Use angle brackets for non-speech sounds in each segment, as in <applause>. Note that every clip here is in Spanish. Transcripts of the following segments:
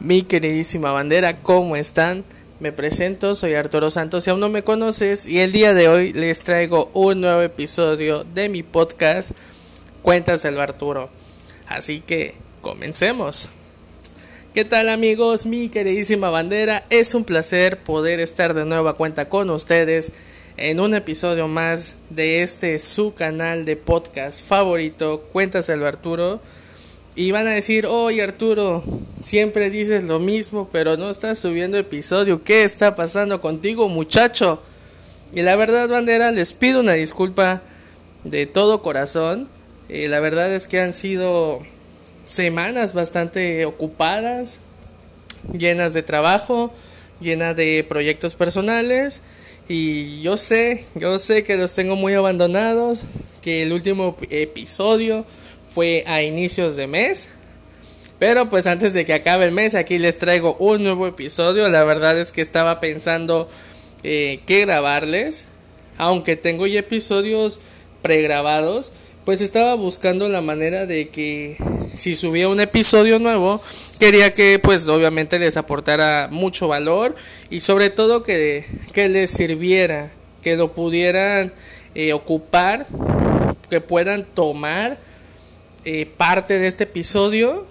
Mi queridísima bandera, ¿cómo están? Me presento, soy Arturo Santos, si aún no me conoces, y el día de hoy les traigo un nuevo episodio de mi podcast Cuéntaselo Arturo. Así que comencemos. ¿Qué tal amigos? Mi queridísima bandera, es un placer poder estar de nuevo a cuenta con ustedes en un episodio más de este su canal de podcast favorito, Cuéntaselo Arturo. Y van a decir, oye Arturo, siempre dices lo mismo, pero no estás subiendo episodio. ¿Qué está pasando contigo, muchacho? Y la verdad, bandera, les pido una disculpa de todo corazón. Eh, la verdad es que han sido semanas bastante ocupadas, llenas de trabajo, llenas de proyectos personales. Y yo sé, yo sé que los tengo muy abandonados, que el último episodio fue a inicios de mes. Pero pues antes de que acabe el mes, aquí les traigo un nuevo episodio. La verdad es que estaba pensando eh, qué grabarles. Aunque tengo ya episodios pregrabados, pues estaba buscando la manera de que si subía un episodio nuevo, quería que pues obviamente les aportara mucho valor y sobre todo que, que les sirviera, que lo pudieran eh, ocupar, que puedan tomar eh, parte de este episodio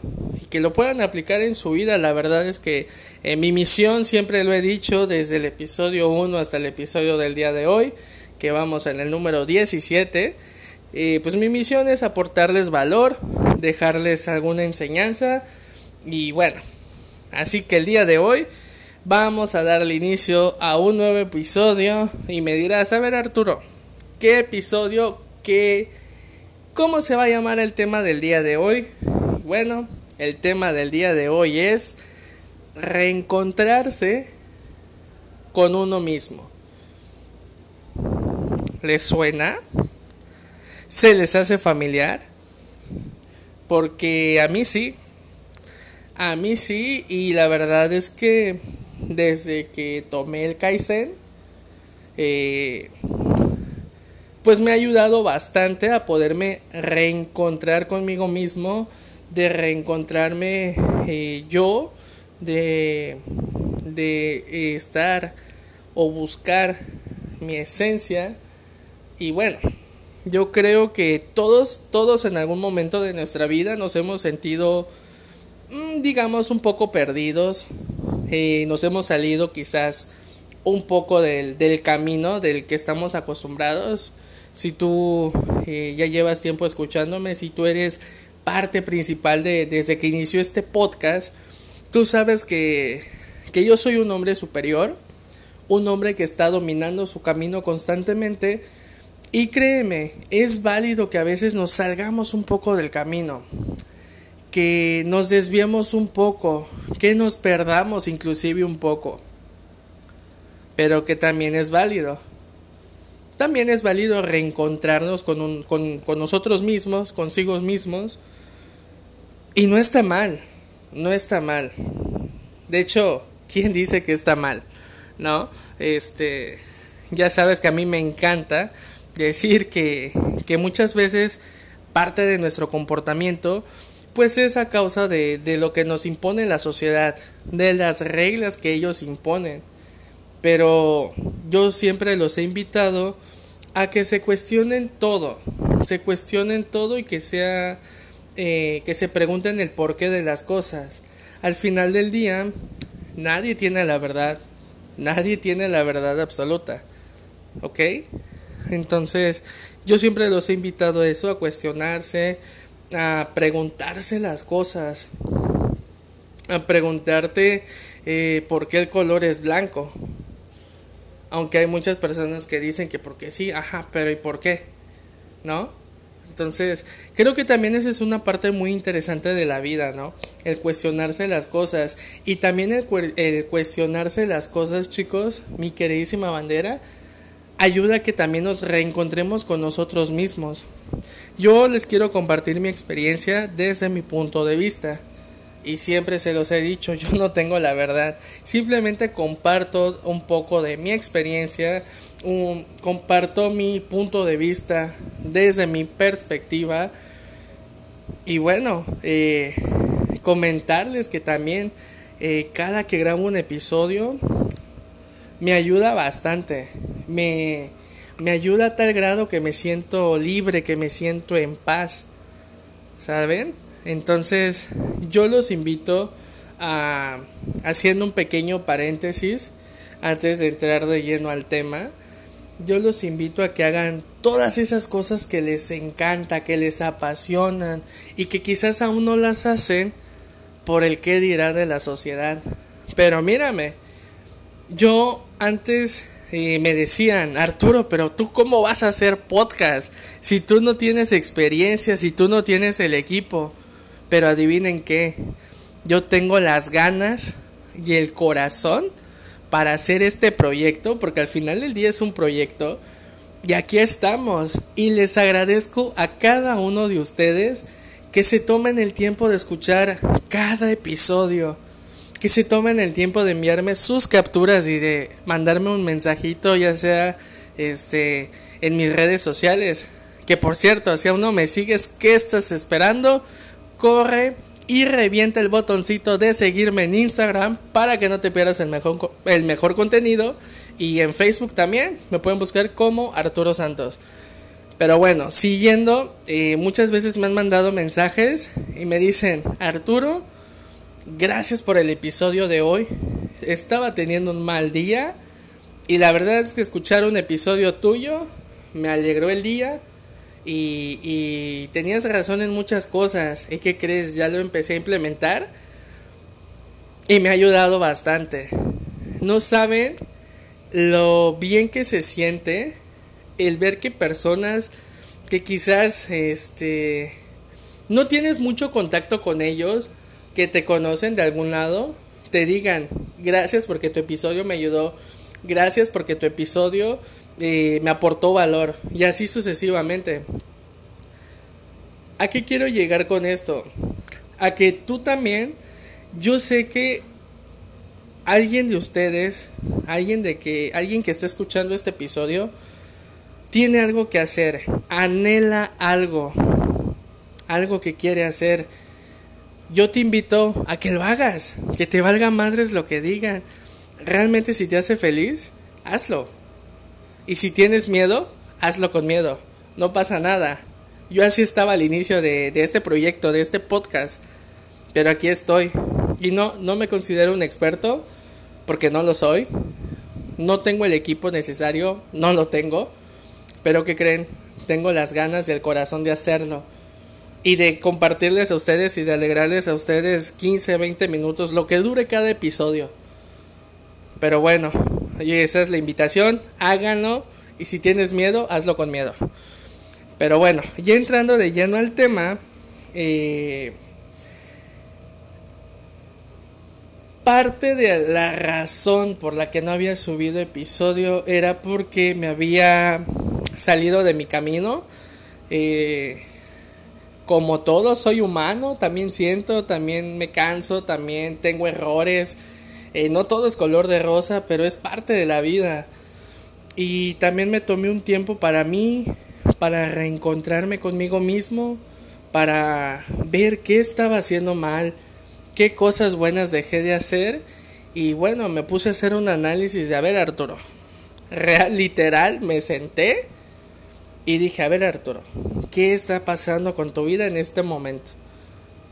que lo puedan aplicar en su vida. La verdad es que eh, mi misión, siempre lo he dicho, desde el episodio 1 hasta el episodio del día de hoy, que vamos en el número 17, eh, pues mi misión es aportarles valor, dejarles alguna enseñanza y bueno, así que el día de hoy vamos a darle inicio a un nuevo episodio y me dirás, a ver Arturo, ¿qué episodio, qué ¿Cómo se va a llamar el tema del día de hoy? Bueno, el tema del día de hoy es reencontrarse con uno mismo. ¿Les suena? ¿Se les hace familiar? Porque a mí sí. A mí sí. Y la verdad es que desde que tomé el Kaizen, eh, pues me ha ayudado bastante a poderme reencontrar conmigo mismo, de reencontrarme eh, yo, de, de estar o buscar mi esencia. Y bueno, yo creo que todos, todos en algún momento de nuestra vida nos hemos sentido, mm, digamos, un poco perdidos. Eh, nos hemos salido quizás un poco del, del camino del que estamos acostumbrados si tú eh, ya llevas tiempo escuchándome, si tú eres parte principal de desde que inició este podcast, tú sabes que, que yo soy un hombre superior, un hombre que está dominando su camino constantemente y créeme, es válido que a veces nos salgamos un poco del camino, que nos desviemos un poco, que nos perdamos inclusive un poco, pero que también es válido también es válido reencontrarnos con, con, con nosotros mismos, consigo mismos. Y no está mal, no está mal. De hecho, ¿quién dice que está mal? ¿No? Este, ya sabes que a mí me encanta decir que, muchas veces parte de nuestro comportamiento pues es a causa de lo que nos impone la sociedad, de las reglas que ellos imponen pero yo siempre los he invitado a que se cuestionen todo, se cuestionen todo y que sea eh, que se pregunten el porqué de las cosas. Al final del día, nadie tiene la verdad, nadie tiene la verdad absoluta, ¿ok? Entonces, yo siempre los he invitado a eso, a cuestionarse, a preguntarse las cosas, a preguntarte eh, por qué el color es blanco, aunque hay muchas personas que dicen que porque sí, ajá, pero ¿y por qué? ¿No? Entonces, creo que también esa es una parte muy interesante de la vida, ¿no? El cuestionarse las cosas. Y también el, cuestionarse las cosas, chicos, mi queridísima bandera, ayuda a que también nos reencontremos con nosotros mismos. Yo les quiero compartir mi experiencia desde mi punto de vista y siempre se los he dicho, <laughs> yo no tengo la verdad. Simplemente comparto un poco de mi experiencia, comparto mi punto de vista desde mi perspectiva. Y bueno, eh, comentarles que también eh, cada que grabo un episodio me ayuda bastante. Me, me ayuda a tal grado que me siento libre, que me siento en paz. ¿Saben? Entonces yo los invito a, haciendo un pequeño paréntesis, antes de entrar de lleno al tema, yo los invito a que hagan todas esas cosas que les encanta, que les apasionan y que quizás aún no las hacen por el qué dirá de la sociedad. Pero mírame, yo antes eh, me decían, Arturo, pero tú cómo vas a hacer podcast si tú no tienes experiencia, si tú no tienes el equipo. Pero adivinen qué, yo tengo las ganas y el corazón para hacer este proyecto, porque al final del día es un proyecto. Y aquí estamos. Y les agradezco a cada uno de ustedes que se tomen el tiempo de escuchar cada episodio. Que se tomen el tiempo de enviarme sus capturas y de mandarme un mensajito, ya sea este en mis redes sociales. Que por cierto, si aún no me sigues, ¿qué estás esperando? Corre y revienta el botoncito de seguirme en Instagram para que no te pierdas el mejor, el mejor contenido. Y en Facebook también me pueden buscar como Arturo Santos. Pero bueno, siguiendo, eh, muchas veces me han mandado mensajes y me dicen, Arturo, gracias por el episodio de hoy. Estaba teniendo un mal día y la verdad es que escuchar un episodio tuyo me alegró el día y, tenías razón en muchas cosas. ¿Y qué crees? Ya lo empecé a implementar y me ha ayudado bastante. No saben lo bien que se siente el ver que personas que quizás este no tienes mucho contacto con ellos, que te conocen de algún lado, te digan gracias porque tu episodio me ayudó, gracias porque tu episodio me aportó valor y así sucesivamente. ¿A qué quiero llegar con esto? A que tú también, yo sé que alguien de ustedes, alguien de que alguien que está escuchando este episodio tiene algo que hacer, anhela algo, algo que quiere hacer. Yo te invito a que lo hagas, que te valga madres lo que digan. Realmente si te hace feliz, hazlo. Y si tienes miedo, hazlo con miedo. No pasa nada. Yo así estaba al inicio de, este proyecto, de este podcast. Pero aquí estoy. Y no, no me considero un experto porque no lo soy. No tengo el equipo necesario, no lo tengo. Pero ¿qué creen? Tengo las ganas y el corazón de hacerlo. Y de compartirles a ustedes y de alegrarles a ustedes 15, 20 minutos, lo que dure cada episodio. Pero bueno, y esa es la invitación, háganlo y si tienes miedo, hazlo con miedo. Pero bueno, ya entrando de lleno al tema, eh, parte de la razón por la que no había subido episodio era porque me había salido de mi camino. Eh, como todo, soy humano, también siento, también me canso, también tengo errores eh, no todo es color de rosa, pero es parte de la vida. Y también me tomé un tiempo para mí, para reencontrarme conmigo mismo, para ver qué estaba haciendo mal, qué cosas buenas dejé de hacer. Y bueno, me puse a hacer un análisis de, a ver Arturo, real, literal, me senté y dije, a ver Arturo, ¿qué está pasando con tu vida en este momento?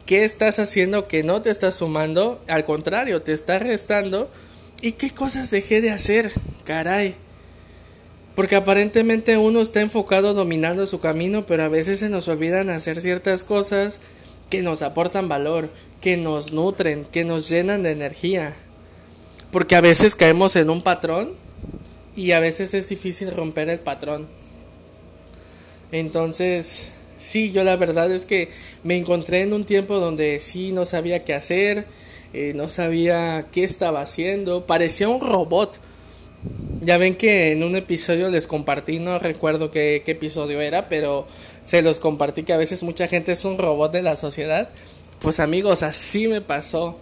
¿Qué estás haciendo que no te está sumando? Al contrario, te está restando. ¿Y qué cosas dejé de hacer? Caray. Porque aparentemente uno está enfocado dominando su camino, pero a veces se nos olvidan hacer ciertas cosas que nos aportan valor, que nos nutren, que nos llenan de energía. Porque a veces caemos en un patrón y a veces es difícil romper el patrón. Entonces, Sí, yo la verdad es que me encontré en un tiempo donde sí no sabía qué hacer, eh, no sabía qué estaba haciendo, parecía un robot. Ya ven que en un episodio les compartí, no recuerdo qué, episodio era, pero se los compartí que a veces mucha gente es un robot de la sociedad. Pues amigos, así me pasó.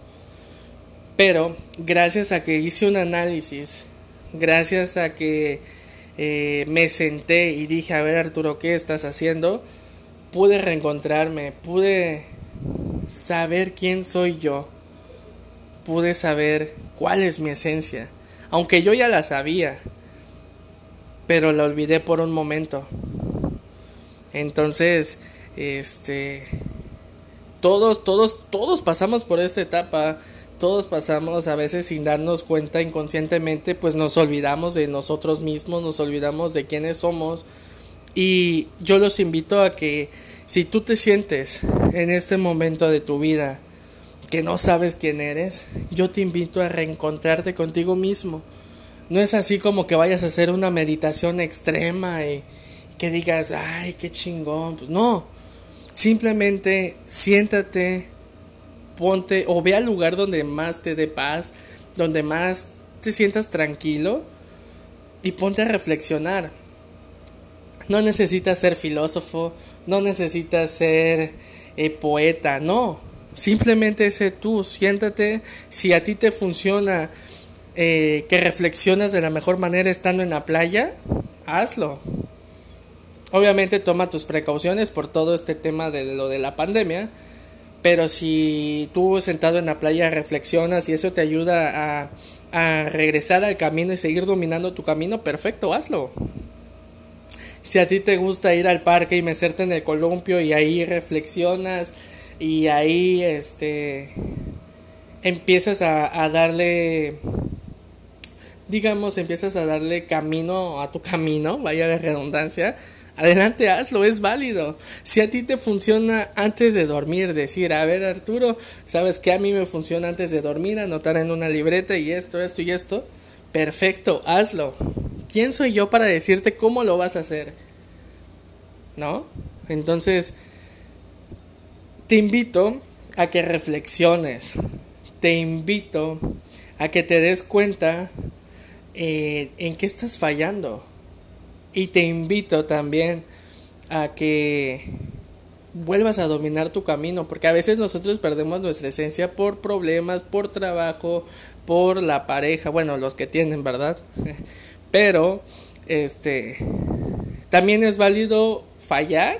Pero gracias a que hice un análisis, gracias a que eh, me senté y dije, a ver Arturo, ¿qué estás haciendo? Pude reencontrarme, pude saber quién soy yo, pude saber cuál es mi esencia. Aunque yo ya la sabía, pero la olvidé por un momento. Entonces, este, todos, todos, todos pasamos por esta etapa. Todos pasamos a veces sin darnos cuenta inconscientemente, pues nos olvidamos de nosotros mismos, nos olvidamos de quiénes somos. Y yo los invito a que si tú te sientes en este momento de tu vida que no sabes quién eres, yo te invito a reencontrarte contigo mismo. No es así como que vayas a hacer una meditación extrema y que digas, ay, qué chingón. Pues no, simplemente siéntate, ponte o ve al lugar donde más te dé paz, donde más te sientas tranquilo y ponte a reflexionar. No necesitas ser filósofo, no necesitas ser eh, poeta, no. Simplemente sé tú, siéntate. Si a ti te funciona eh, que reflexionas de la mejor manera estando en la playa, hazlo. Obviamente toma tus precauciones por todo este tema de lo de la pandemia, pero si tú sentado en la playa reflexionas y eso te ayuda a, a regresar al camino y seguir dominando tu camino, perfecto, hazlo. Si a ti te gusta ir al parque y meterte en el columpio y ahí reflexionas y ahí este empiezas a, darle digamos empiezas a darle camino a tu camino, vaya de redundancia, Adelante, hazlo, es válido. Si a ti te funciona antes de dormir, decir, a ver Arturo, ¿sabes qué a mí me funciona antes de dormir? Anotar en una libreta y esto, esto y esto. Perfecto, hazlo. ¿Quién soy yo para decirte cómo lo vas a hacer? ¿No? Entonces, te invito a que reflexiones. Te invito a que te des cuenta eh, en qué estás fallando y te invito también a que vuelvas a dominar tu camino, porque a veces nosotros perdemos nuestra esencia por problemas, por trabajo, por la pareja, bueno, los que tienen, ¿verdad? Pero este también es válido fallar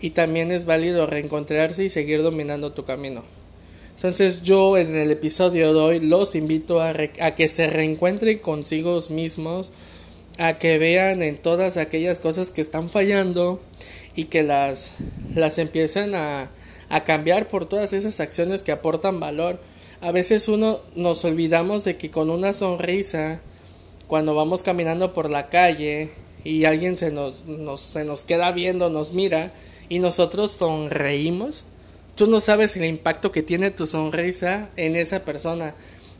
y también es válido reencontrarse y seguir dominando tu camino. Entonces yo en el episodio de hoy los invito a, que se reencuentren consigo mismos, a que vean en todas aquellas cosas que están fallando y que las, las empiecen a, a cambiar por todas esas acciones que aportan valor. A veces uno nos olvidamos de que con una sonrisa, cuando vamos caminando por la calle y alguien se nos, se nos queda viendo, nos mira y nosotros sonreímos, tú no sabes el impacto que tiene tu sonrisa en esa persona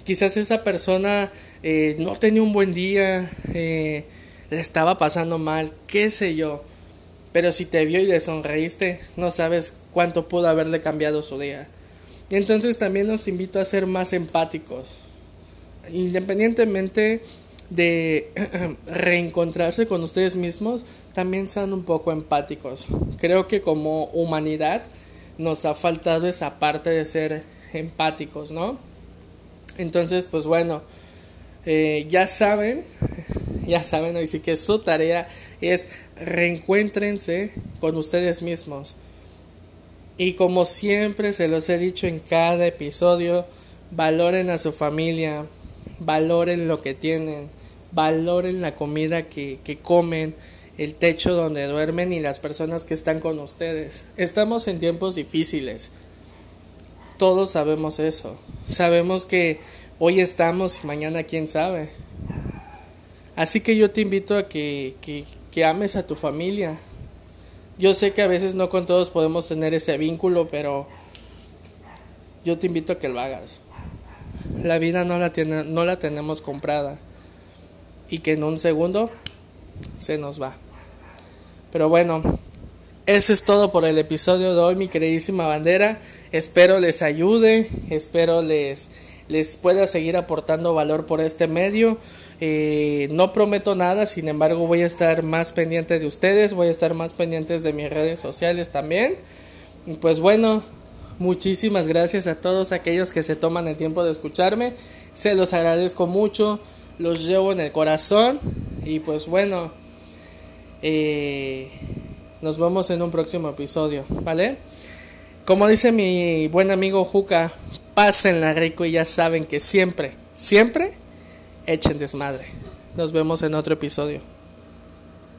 quizás esa persona eh, no tenía un buen día, eh, le estaba pasando mal, qué sé yo. Pero si te vio y le sonreíste, no sabes cuánto pudo haberle cambiado su día. Entonces también nos invito a ser más empáticos. Independientemente de <clears throat> reencontrarse con ustedes mismos, también sean un poco empáticos. Creo que como humanidad nos ha faltado esa parte de ser empáticos, ¿no? Entonces, pues bueno, eh, ya saben, <laughs> ya saben, hoy sí que su tarea es reencuéntrense con ustedes mismos. Y como siempre se los he dicho en cada episodio, valoren a su familia, valoren lo que tienen, valoren la comida que, que comen, el techo donde duermen y las personas que están con ustedes. Estamos en tiempos difíciles todos sabemos eso. Sabemos que hoy estamos y mañana quién sabe. Así que yo te invito a que, que, ames a tu familia. Yo sé que a veces no con todos podemos tener ese vínculo, pero yo te invito a que lo hagas. La vida no la, tiene, no la tenemos comprada. Y que en un segundo se nos va. Pero bueno, eso es todo por el episodio de hoy, mi queridísima bandera. Espero les ayude, espero les, les pueda seguir aportando valor por este medio. Eh, no prometo nada, sin embargo voy a estar más pendiente de ustedes, voy a estar más pendientes de mis redes sociales también. pues bueno, muchísimas gracias a todos aquellos que se toman el tiempo de escucharme. Se los agradezco mucho, los llevo en el corazón y pues bueno. Eh, nos vemos en un próximo episodio, ¿vale? Como dice mi buen amigo Juca, pásenla rico y ya saben que siempre, siempre echen desmadre. Nos vemos en otro episodio.